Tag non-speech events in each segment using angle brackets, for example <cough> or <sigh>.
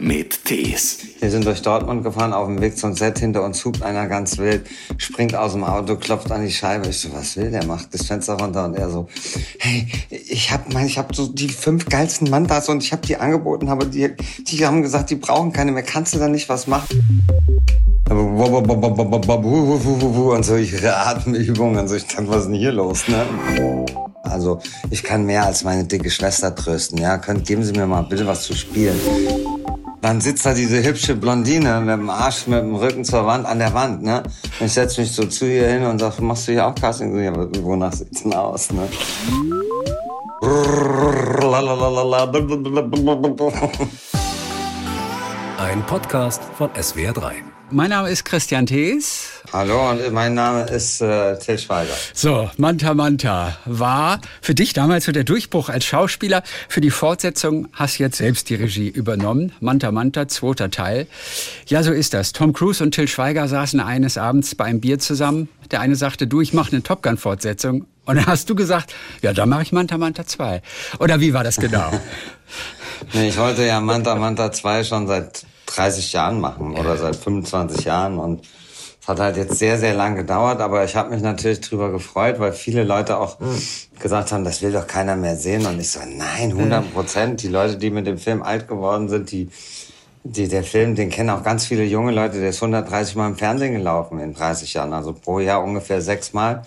mit Tees. Wir sind durch Dortmund gefahren, auf dem Weg zum Set. Hinter uns hupt einer ganz wild, springt aus dem Auto, klopft an die Scheibe. Ich so, was will der? Macht das Fenster runter und er so, hey, ich hab, mein, ich hab so die fünf geilsten Mantas und ich hab die angeboten, aber die, die haben gesagt, die brauchen keine mehr. Kannst du da nicht was machen? Und so, ich Atemübungen, ich dachte, was ist denn hier los, ne? Also, ich kann mehr als meine dicke Schwester trösten, ja? Könnt, geben Sie mir mal bitte was zu spielen. Dann sitzt da diese hübsche Blondine mit dem Arsch, mit dem Rücken zur Wand, an der Wand, ne? Und ich setz mich so zu ihr hin und sag, machst du hier auch Casting? Ja, wonach sieht's denn aus, ne? Ein Podcast von SWR3. Mein Name ist Christian Thees. Hallo, und mein Name ist äh, Till Schweiger. So, Manta Manta war für dich damals so der Durchbruch als Schauspieler. Für die Fortsetzung hast du jetzt selbst die Regie übernommen. Manta Manta, zweiter Teil. Ja, so ist das. Tom Cruise und Till Schweiger saßen eines Abends bei einem Bier zusammen. Der eine sagte, du, ich mache eine Top Gun-Fortsetzung. Und dann hast du gesagt, ja, dann mache ich Manta Manta 2. Oder wie war das genau? <laughs> nee, ich wollte ja Manta Manta 2 schon seit 30 Jahren machen oder seit 25 Jahren und es hat halt jetzt sehr, sehr lang gedauert, aber ich habe mich natürlich drüber gefreut, weil viele Leute auch gesagt haben, das will doch keiner mehr sehen. Und ich so, nein, 100 Prozent. Die Leute, die mit dem Film alt geworden sind, die, die, der Film, den kennen auch ganz viele junge Leute, der ist 130 Mal im Fernsehen gelaufen in 30 Jahren, also pro Jahr ungefähr sechs Mal.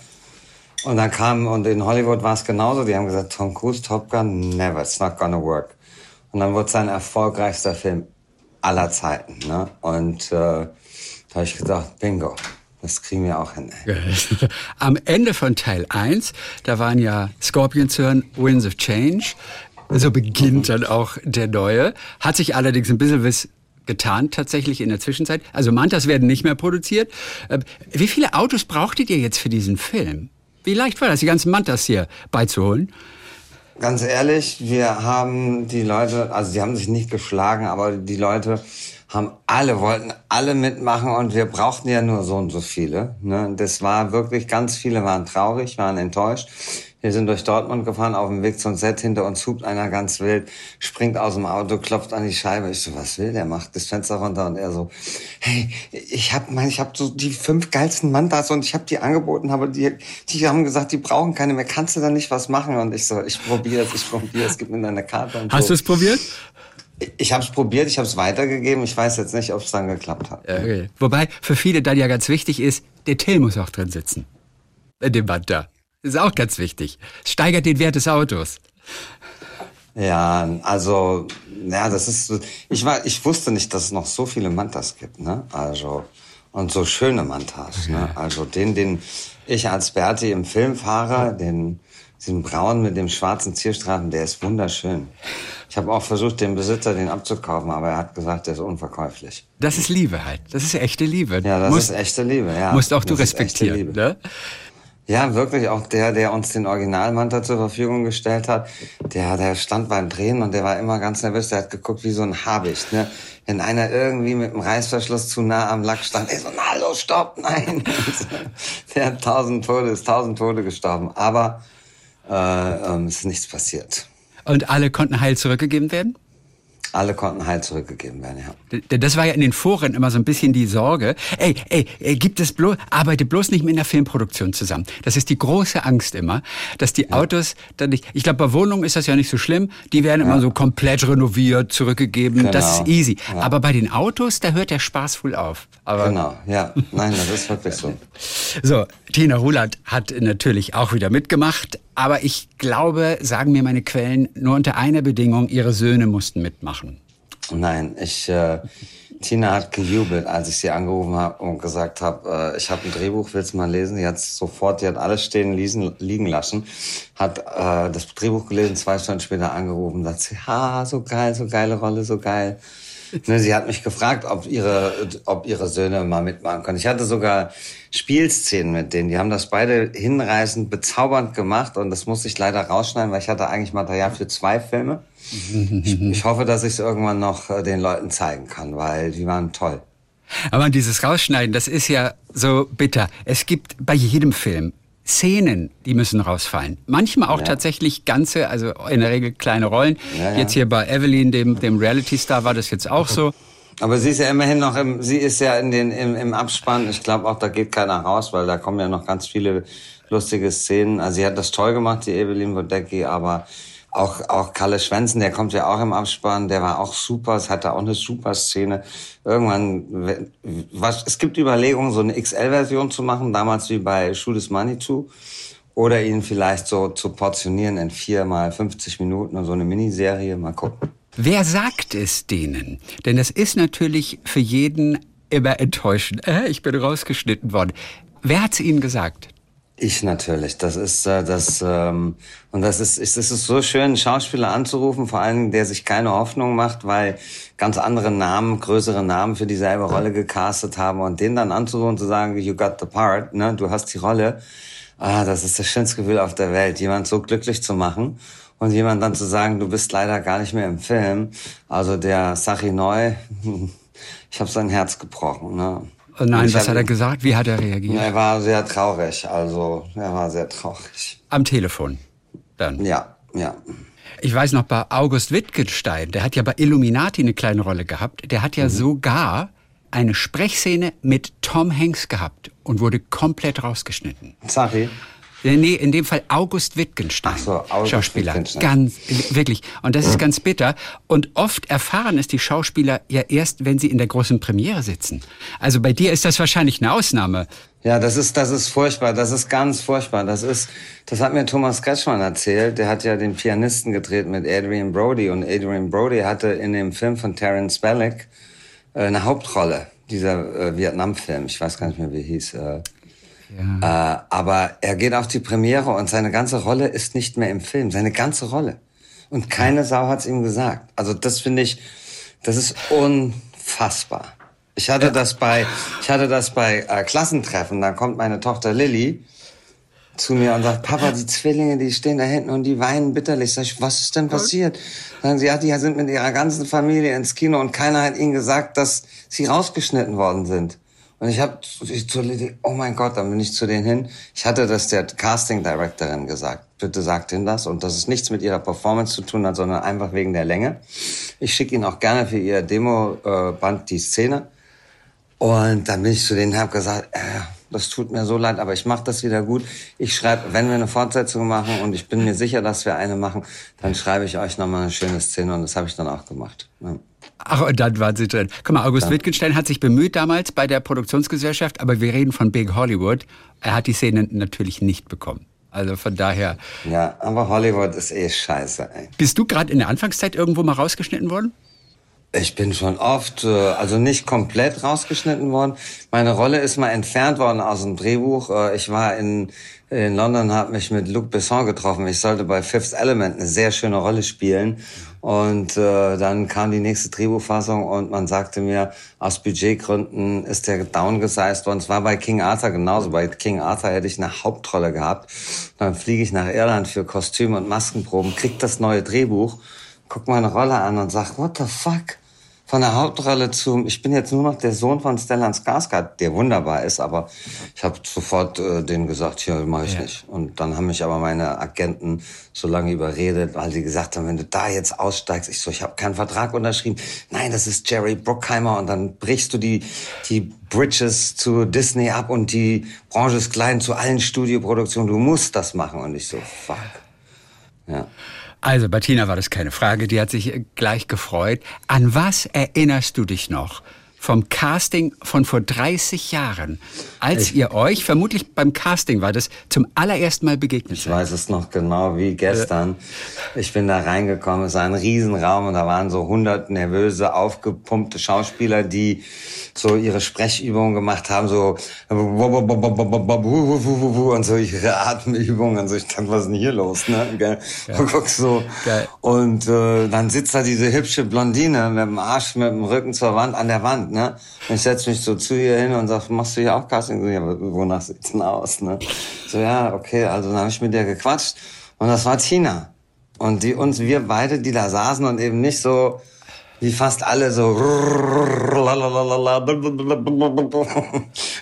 Und dann kam, und in Hollywood war es genauso, die haben gesagt, Tom Cruise, Top Gun, never, it's not gonna work. Und dann wurde sein erfolgreichster Film aller Zeiten. Ne? Und äh, da habe ich gedacht, bingo, das kriegen wir auch hin. <laughs> Am Ende von Teil 1, da waren ja Scorpions hören, Winds of Change. So beginnt dann auch der neue. Hat sich allerdings ein bisschen was getan tatsächlich in der Zwischenzeit. Also Mantas werden nicht mehr produziert. Äh, wie viele Autos brauchtet ihr jetzt für diesen Film? Wie leicht war das, die ganzen Mantas hier beizuholen? Ganz ehrlich, wir haben die Leute, also sie haben sich nicht geschlagen, aber die Leute haben alle, wollten alle mitmachen und wir brauchten ja nur so und so viele. Ne? Das war wirklich, ganz viele waren traurig, waren enttäuscht. Wir sind durch Dortmund gefahren, auf dem Weg zum Set. Hinter uns hupt einer ganz wild, springt aus dem Auto, klopft an die Scheibe. Ich so, was will der? Macht das Fenster runter und er so, hey, ich hab, mein, ich hab so die fünf geilsten Mantas und ich hab die angeboten, aber die, die haben gesagt, die brauchen keine mehr. Kannst du da nicht was machen? Und ich so, ich probiere es, ich probiere es, gib mir deine Karte. Und Hast so. du es probiert? Ich habe es probiert, ich habe es weitergegeben. Ich weiß jetzt nicht, ob es dann geklappt hat. Okay. Wobei für viele dann ja ganz wichtig ist, der Till muss auch drin sitzen. In dem Band da. Ist auch ganz wichtig. Es steigert den Wert des Autos. Ja, also, ja, das ist, ich war, ich wusste nicht, dass es noch so viele Mantas gibt, ne? Also, und so schöne Mantas, ne? Also den, den ich als Berti im Film fahre, den, diesen braunen mit dem schwarzen Zierstreifen, der ist wunderschön. Ich habe auch versucht, dem Besitzer den abzukaufen, aber er hat gesagt, der ist unverkäuflich. Das ist Liebe halt. Das ist echte Liebe. Ja, das Musst- ist echte Liebe, ja. Musst auch du Das respektieren. Ne? Ja, wirklich, auch der, der uns den Originalmanta zur Verfügung gestellt hat, der, der stand beim Drehen und der war immer ganz nervös, der hat geguckt wie so ein Habicht, ne? Wenn einer irgendwie mit dem Reißverschluss zu nah am Lack stand, er so, na, hallo, stopp, nein. <laughs> der hat tausend Tode, ist tausend Tode gestorben, aber, äh, ähm, es ist nichts passiert. Und alle konnten heil zurückgegeben werden? Alle konnten heil zurückgegeben werden, ja. Das war ja in den Foren immer so ein bisschen die Sorge. Ey, ey, ey gibt es bloß, arbeite bloß nicht mit einer Filmproduktion zusammen. Das ist die große Angst immer, dass die Autos dann nicht, ich glaube, bei Wohnungen ist das ja nicht so schlimm. Die werden immer so komplett renoviert, zurückgegeben. Das ist Genau. easy. Ja. Aber bei den Autos, da hört der Spaß wohl auf. Aber Genau, ja. Nein, das ist wirklich so. <laughs> So, Tina Ruland hat natürlich auch wieder mitgemacht, aber ich glaube, sagen mir meine Quellen, nur unter einer Bedingung, ihre Söhne mussten mitmachen. Nein, ich, äh, Tina hat gejubelt, als ich sie angerufen habe und gesagt habe, äh, ich habe ein Drehbuch, willst du mal lesen? Die hat sofort, die hat alles stehen liegen, liegen lassen, hat äh, das Drehbuch gelesen, zwei Stunden später angerufen, sagt sie, ha, so geil, so geile Rolle, so geil. <laughs> Ne, sie hat mich gefragt, ob ihre, ob ihre Söhne mal mitmachen können. Ich hatte sogar Spielszenen mit denen. Die haben das beide hinreißend, bezaubernd gemacht und das musste ich leider rausschneiden, weil ich hatte eigentlich Material für zwei Filme. <laughs> Ich, ich hoffe, dass ich es irgendwann noch äh, den Leuten zeigen kann, weil die waren toll. Aber dieses Rausschneiden, das ist ja so bitter. Es gibt bei jedem Film Szenen, die müssen rausfallen. Manchmal auch ja. tatsächlich ganze, also in der Regel kleine Rollen. Ja, ja. Jetzt hier bei Evelyn, dem, dem Reality-Star, war das jetzt auch so. Aber sie ist ja immerhin noch im, sie ist ja in den, im, im Abspann. Ich glaube auch, da geht keiner raus, weil da kommen ja noch ganz viele lustige Szenen. Also sie hat das toll gemacht, die Evelyn Wodecki, aber auch, auch Kalle Schwänzen, der kommt ja auch im Abspann, der war auch super, es hatte auch eine super Szene. Irgendwann, was, es gibt Überlegungen, so eine XL-Version zu machen, damals wie bei Money to, oder ihn vielleicht so zu portionieren in vier mal 50 Minuten und so eine Miniserie, mal gucken. Wer sagt es denen? Denn das ist natürlich für jeden immer enttäuschend. Äh, ich bin rausgeschnitten worden. Wer hat es Ihnen gesagt? Ich natürlich. Das ist äh, das ähm, und das ist, ist es ist so schön, einen Schauspieler anzurufen, vor allem der sich keine Hoffnung macht, weil ganz andere Namen, größere Namen für dieselbe Rolle gecastet haben und den dann anzurufen und zu sagen, you got the part, ne, du hast die Rolle. Ah, das ist das schönste Gefühl auf der Welt, jemand so glücklich zu machen und jemand dann zu sagen, du bist leider gar nicht mehr im Film. Also der Sachi Neu, <laughs> ich habe sein Herz gebrochen. Ne? Oh nein, was hat er gesagt? Wie hat er reagiert? Er war sehr traurig. Also er war sehr traurig. Am Telefon dann? Ja, ja. Ich weiß noch bei August Wittgenstein, der hat ja bei Illuminati eine kleine Rolle gehabt. Der hat ja mhm. sogar eine Sprechszene mit Tom Hanks gehabt und wurde komplett rausgeschnitten. Sorry. Nee, in dem Fall August Wittgenstein. Ach so, August Schauspieler. Wittgenstein. Ganz, wirklich. Und das ist ganz bitter. Und oft erfahren es die Schauspieler ja erst, wenn sie in der großen Premiere sitzen. Also bei dir ist das wahrscheinlich eine Ausnahme. Ja, das ist, das ist furchtbar. Das ist ganz furchtbar. Das ist, das hat mir Thomas Kretschmann erzählt. Der hat ja den Pianisten gedreht mit Adrian Brody. Und Adrian Brody hatte in dem Film von Terence Bellick äh, eine Hauptrolle. Dieser äh, Vietnam-Film. Ich weiß gar nicht mehr, wie hieß. Äh, ja. Äh, aber er geht auf die Premiere und seine ganze Rolle ist nicht mehr im Film. Seine ganze Rolle. Und keine Sau hat's ihm gesagt. Also das finde ich, das ist unfassbar. Ich hatte das bei, ich hatte das bei äh, Klassentreffen. Da kommt meine Tochter Lilly zu mir und sagt, Papa, die Zwillinge, die stehen da hinten und die weinen bitterlich. Sag ich, was ist denn passiert? Sagen sie, ja, die sind mit ihrer ganzen Familie ins Kino und keiner hat ihnen gesagt, dass sie rausgeschnitten worden sind. Und ich habe zu Lady, oh mein Gott, dann bin ich zu denen hin. Ich hatte das der Casting Directorin gesagt. Bitte sagt ihnen das. Und dass es nichts mit ihrer Performance zu tun hat, sondern einfach wegen der Länge. Ich schicke ihnen auch gerne für ihr Demo-Band die Szene. Und dann bin ich zu denen und habe gesagt, äh, das tut mir so leid, aber ich mache das wieder gut. Ich schreibe, wenn wir eine Fortsetzung machen und ich bin mir sicher, dass wir eine machen, dann schreibe ich euch nochmal eine schöne Szene und das habe ich dann auch gemacht. Ja. Ach, und dann waren Sie drin. Guck mal, August ja. Wittgenstein hat sich bemüht damals bei der Produktionsgesellschaft, aber wir reden von Big Hollywood. Er hat die Szene natürlich nicht bekommen. Also von daher. Ja, aber Hollywood ist eh scheiße. Ey. Bist du gerade in der Anfangszeit irgendwo mal rausgeschnitten worden? Ich bin schon oft, äh, also nicht komplett rausgeschnitten worden. Meine Rolle ist mal entfernt worden aus dem Drehbuch. Äh, ich war in, in London, habe mich mit Luc Besson getroffen. Ich sollte bei Fifth Element eine sehr schöne Rolle spielen. Und äh, dann kam die nächste Drehbuchfassung und man sagte mir, aus Budgetgründen ist der downgesized worden. Es war bei King Arthur genauso. Bei King Arthur hätte ich eine Hauptrolle gehabt. Dann fliege ich nach Irland für Kostüme und Maskenproben, krieg das neue Drehbuch, guck meine Rolle an und sag, what the fuck? Von der Hauptrolle zu, ich bin jetzt nur noch der Sohn von Stellan Skarsgård, der wunderbar ist, aber ich habe sofort äh, dem gesagt, hier mache ich ja. nicht. Und dann haben mich aber meine Agenten so lange überredet, weil sie gesagt haben, wenn du da jetzt aussteigst, ich so, ich habe keinen Vertrag unterschrieben. Nein, das ist Jerry Bruckheimer und dann brichst du die die Bridges zu Disney ab und die Branche ist klein zu allen Studioproduktionen. Du musst das machen und ich so, fuck. Ja. Also, Bettina war das keine Frage, die hat sich gleich gefreut. An was erinnerst du dich noch? Vom Casting von vor 30 Jahren, als ich, ihr euch, vermutlich beim Casting war das, zum allerersten Mal begegnet Ich weiß es noch genau wie gestern. Ich bin da reingekommen, es war ein Riesenraum und da waren so hundert nervöse, aufgepumpte Schauspieler, die so ihre Sprechübungen gemacht haben, so und so ihre Atemübungen und so. Ich dachte, was ist denn hier los? Ne? Geil. Ja. Guck so. Geil. Und äh, dann sitzt da diese hübsche Blondine mit dem Arsch, mit dem Rücken zur Wand, an der Wand ne? Und ich setze mich so zu ihr hin und sag, machst du hier auch Casting? Ja, wonach sieht's denn aus, ne? So, ja, okay, also dann habe ich mit der gequatscht und das war Tina. Und die uns, wir beide, die da saßen und eben nicht so, wie fast alle so,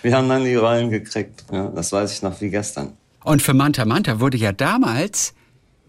wir haben dann die Rollen gekriegt, ja, das weiß ich noch wie gestern. Und für Manta Manta wurde ja damals,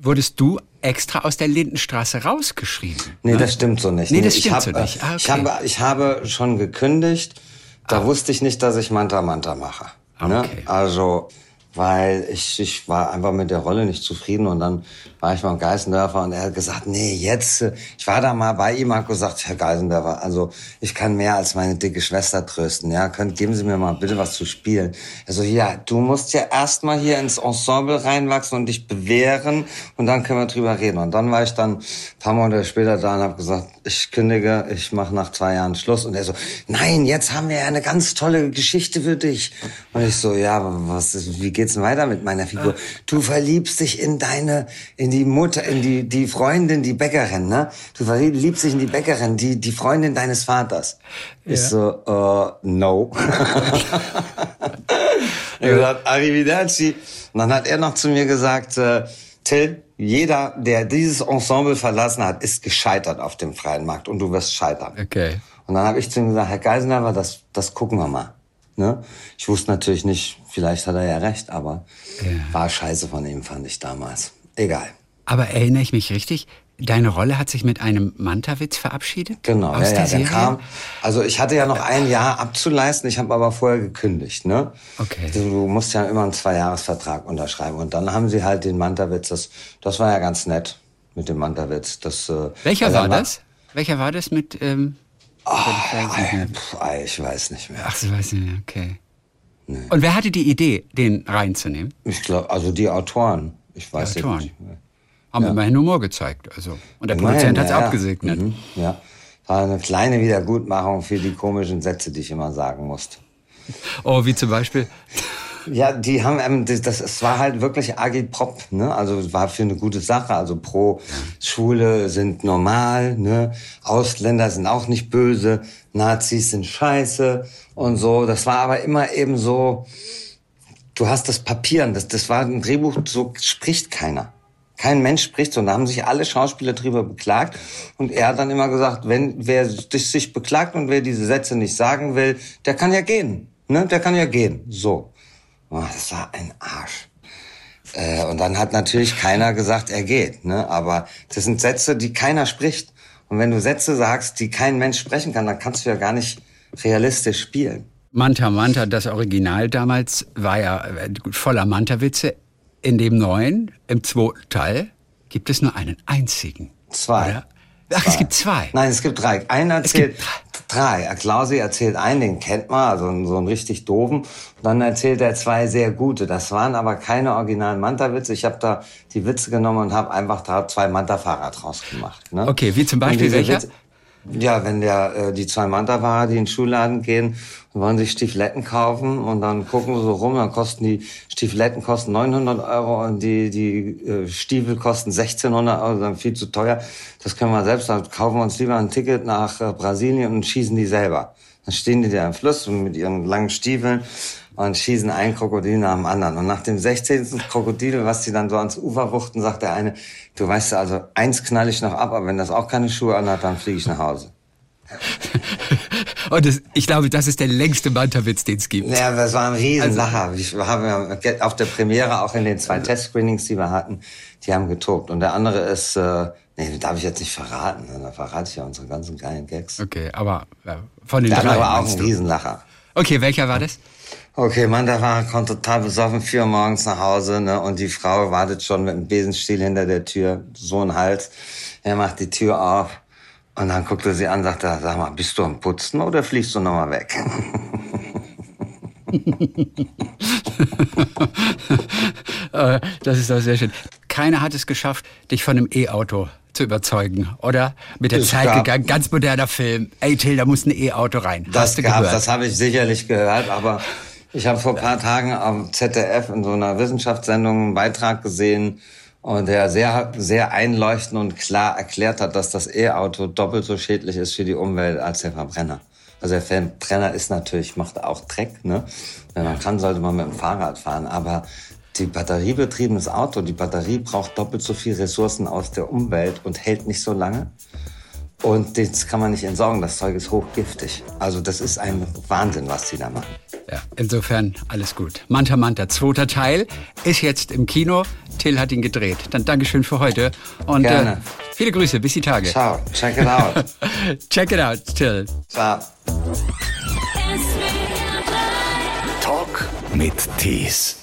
wurdest du extra aus der Lindenstraße rausgeschrieben. Nee, ne? das stimmt so nicht. Nee, das stimmt hab, so nicht. Ah, okay. ich, habe, ich habe schon gekündigt. Da ah. wusste ich nicht, dass ich Manta Manta mache. Ne? Okay. Ne? Also weil ich, ich war einfach mit der Rolle nicht zufrieden und dann war ich beim Geißendörfer und er hat gesagt, nee, jetzt, ich war da mal bei ihm, hat gesagt, Herr Geißendörfer, also ich kann mehr als meine dicke Schwester trösten, ja, könnt, geben Sie mir mal bitte was zu spielen. Er so, ja, du musst ja erstmal hier ins Ensemble reinwachsen und dich bewähren und dann können wir drüber reden. Und dann war ich dann ein paar Monate später da und habe gesagt, ich kündige, ich mache nach zwei Jahren Schluss. Und er so, nein, jetzt haben wir ja eine ganz tolle Geschichte für dich. Und ich so, ja, was, wie geht's denn weiter mit meiner Figur? Du verliebst dich in deine, in die Mutter, in die, die Freundin, die Bäckerin, ne? Du verliebst dich in die Bäckerin, die, die Freundin deines Vaters. Ja. Ich so, uh, no. <laughs> er ja. gesagt, arrivederci. Und dann hat er noch zu mir gesagt, äh, Till, jeder, der dieses Ensemble verlassen hat, ist gescheitert auf dem freien Markt und du wirst scheitern. Okay. Und dann habe ich zu ihm gesagt, Herr Geisenheimer, das, das gucken wir mal. Ne? Ich wusste natürlich nicht, vielleicht hat er ja recht, aber ja. war scheiße von ihm, fand ich damals. Egal. Aber erinnere ich mich richtig? Deine Rolle hat sich mit einem Mantawitz verabschiedet? Genau, aus ja, der, ja, der kam. Also ich hatte ja noch ein Jahr abzuleisten, ich habe aber vorher gekündigt. Ne? Okay. Du musst ja immer einen Zweijahresvertrag unterschreiben. Und dann haben sie halt den Mantawitz, das, das war ja ganz nett mit dem Mantawitz. Das, äh, Welcher also war das? Welcher war das mit... Ähm Oh, ich weiß nicht mehr. Ach, du weißt nicht mehr, okay. Nee. Und wer hatte die Idee, den reinzunehmen? Ich glaube, also die Autoren. Ich weiß die Autoren. nicht mehr haben ja. immerhin Humor gezeigt. Also. Und der Produzent hat es ja. abgesegnet. Mhm. Ja. War eine kleine Wiedergutmachung für die komischen Sätze, die ich immer sagen musste. Oh, wie zum Beispiel? Ja, die haben, ähm, das, das, es war halt wirklich agitprop, ne? Also war für eine gute Sache. Also pro Schule sind normal, ne? Ausländer sind auch nicht böse, Nazis sind scheiße und so. Das war aber immer eben so, du hast das Papier, das, das war ein Drehbuch, so spricht keiner. Kein Mensch spricht so. Und da haben sich alle Schauspieler drüber beklagt. Und er hat dann immer gesagt, wenn wer sich beklagt und wer diese Sätze nicht sagen will, der kann ja gehen. Ne? Der kann ja gehen. So. Oh, das war ein Arsch. Äh, und dann hat natürlich keiner gesagt, er geht. Ne? Aber das sind Sätze, die keiner spricht. Und wenn du Sätze sagst, die kein Mensch sprechen kann, dann kannst du ja gar nicht realistisch spielen. Manta Manta, das Original damals, war ja äh, voller Manta-Witze. In dem neuen, im zweiten Teil, gibt es nur einen einzigen. Zwei. Oder? Ach, es gibt zwei. Nein, es gibt drei. Einer erzählt drei. drei. Klausi erzählt einen, den kennt man, also so einen richtig doofen. Und dann erzählt er zwei sehr gute. Das waren aber keine originalen Manta-Witze. Ich habe da die Witze genommen und habe einfach da zwei Manta-Fahrer draus gemacht. Ne? Okay, wie zum Beispiel welcher? Witze, ja, wenn der, äh, die zwei Manta-Fahrer, die in den Schuhladen gehen wollen sich Stiefeletten kaufen und dann gucken sie so rum, dann kosten die Stiefeletten kosten 900 Euro und die, die äh, Stiefel kosten 1600 Euro, dann viel zu teuer. Das können wir selbst, dann kaufen wir uns lieber ein Ticket nach äh, Brasilien und schießen die selber. Dann stehen die da im Fluss mit ihren langen Stiefeln und schießen ein Krokodil nach dem anderen. Und nach dem 16. Krokodil, was die dann so ans Ufer wuchten, sagt der eine, du weißt also eins knall ich noch ab, aber wenn das auch keine Schuhe anhat, dann fliege ich nach Hause. <laughs> Und das, ich glaube, das ist der längste Manta-Witz, den es gibt. Ja, das war ein Riesenlacher. Also, wir haben auf der Premiere, auch in den zwei Test-Screenings, die wir hatten, die haben getobt. Und der andere ist, äh, nee, darf ich jetzt nicht verraten. Ne? Da verrate ich ja unsere ganzen geilen Gags. Okay, aber äh, von den der drei. Der war auch ein Riesenlacher. Okay, welcher war das? Okay, Mann, da war kommt total besoffen, vier Uhr morgens nach Hause, ne, und die Frau wartet schon mit einem Besenstiel hinter der Tür, so ein Hals. Er macht die Tür auf und dann guckt er sie an, sagt er, sag mal, bist du am Putzen oder fliegst du nochmal weg? <laughs> Äh, das ist doch sehr schön. Keiner hat es geschafft, dich von einem E-Auto zu überzeugen, oder? Mit der es Zeit gab, gegangen, ganz moderner Film. Ey, Till, da muss ein E-Auto rein. Das gab, das habe ich sicherlich gehört, aber ich habe vor ein paar Tagen am ZDF in so einer Wissenschaftssendung einen Beitrag gesehen, und der sehr, sehr einleuchtend und klar erklärt hat, dass das E-Auto doppelt so schädlich ist für die Umwelt als der Verbrenner. Also der Verbrenner ist natürlich, macht auch Dreck, ne? Wenn man kann, sollte man mit dem Fahrrad fahren, aber die batteriebetriebenes Auto, die Batterie braucht doppelt so viel Ressourcen aus der Umwelt und hält nicht so lange. Und das kann man nicht entsorgen. Das Zeug ist hochgiftig. Also das ist ein Wahnsinn, was die da machen. Ja, insofern alles gut. Manta Manta, zweiter Teil, ist jetzt im Kino. Till hat ihn gedreht. Dann Dankeschön für heute und Gerne. Äh, viele Grüße, bis die Tage. Ciao, check it out. <laughs> Check it out, Till. Ciao. Talk mit Tees.